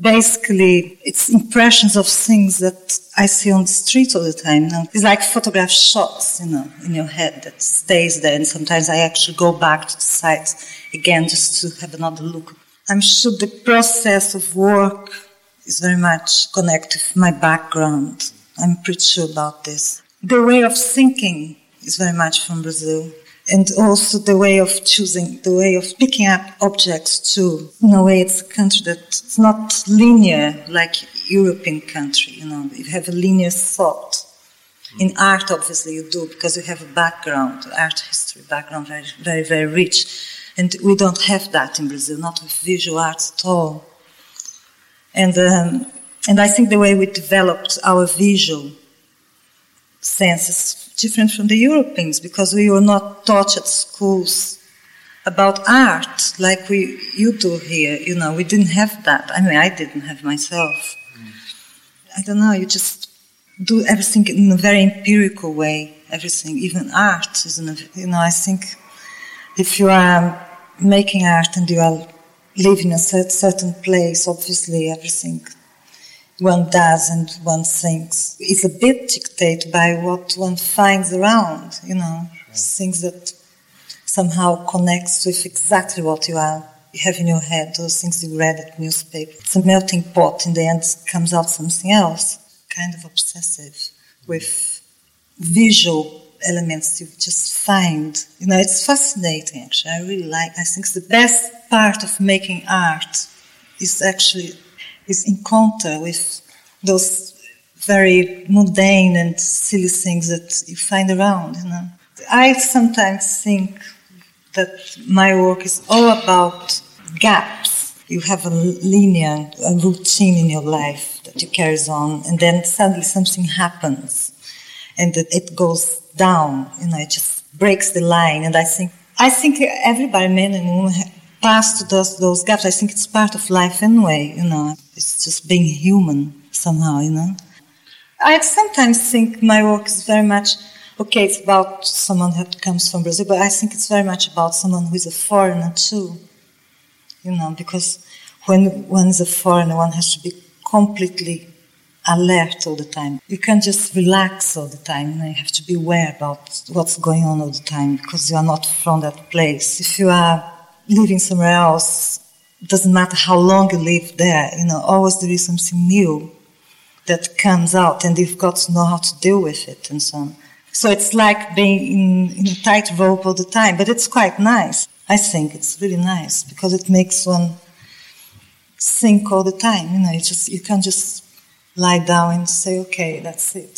basically it's impressions of things that I see on the street all the time. It's like photograph shots, you know, in your head that stays there. And sometimes I actually go back to the site again just to have another look. I'm sure the process of work is very much connected with my background. I'm pretty sure about this. The way of thinking is very much from Brazil and also the way of choosing, the way of picking up objects too. In a way, it's a country that's not linear like European country. You know, you have a linear thought. In art, obviously, you do because you have a background, art history background, very, very, very rich, and we don't have that in Brazil, not with visual arts at all. And um, and I think the way we developed our visual senses different from the Europeans because we were not taught at schools about art like we you do here. You know, we didn't have that. I mean, I didn't have myself. Mm. I don't know. You just do everything in a very empirical way. Everything, even art, is in a, you know. I think if you are making art and you are living in a certain place, obviously everything one does and one thinks is a bit dictated by what one finds around, you know, things that somehow connects with exactly what you are you have in your head, those things you read at newspaper. It's a melting pot. In the end, comes out something else, kind of obsessive with visual elements you just find. You know, it's fascinating. Actually, I really like. I think the best part of making art is actually is encounter with those very mundane and silly things that you find around. You know, I sometimes think that my work is all about gaps. You have a linear, a routine in your life that you carries on, and then suddenly something happens, and it goes down. You know, it just breaks the line. And I think, I think everybody, men and women, pass those, those gaps. I think it's part of life anyway, you know. It's just being human somehow, you know. I sometimes think my work is very much, okay, it's about someone who comes from Brazil, but I think it's very much about someone who is a foreigner too, you know, because when one is a foreigner, one has to be completely alert all the time. You can't just relax all the time. You have to be aware about what's going on all the time because you are not from that place. If you are living somewhere else, doesn't matter how long you live there, you know, always there is something new that comes out and you've got to know how to deal with it and so on. So it's like being in, in a tight rope all the time, but it's quite nice. I think it's really nice because it makes one think all the time. You know, you just you can't just lie down and say, okay, that's it.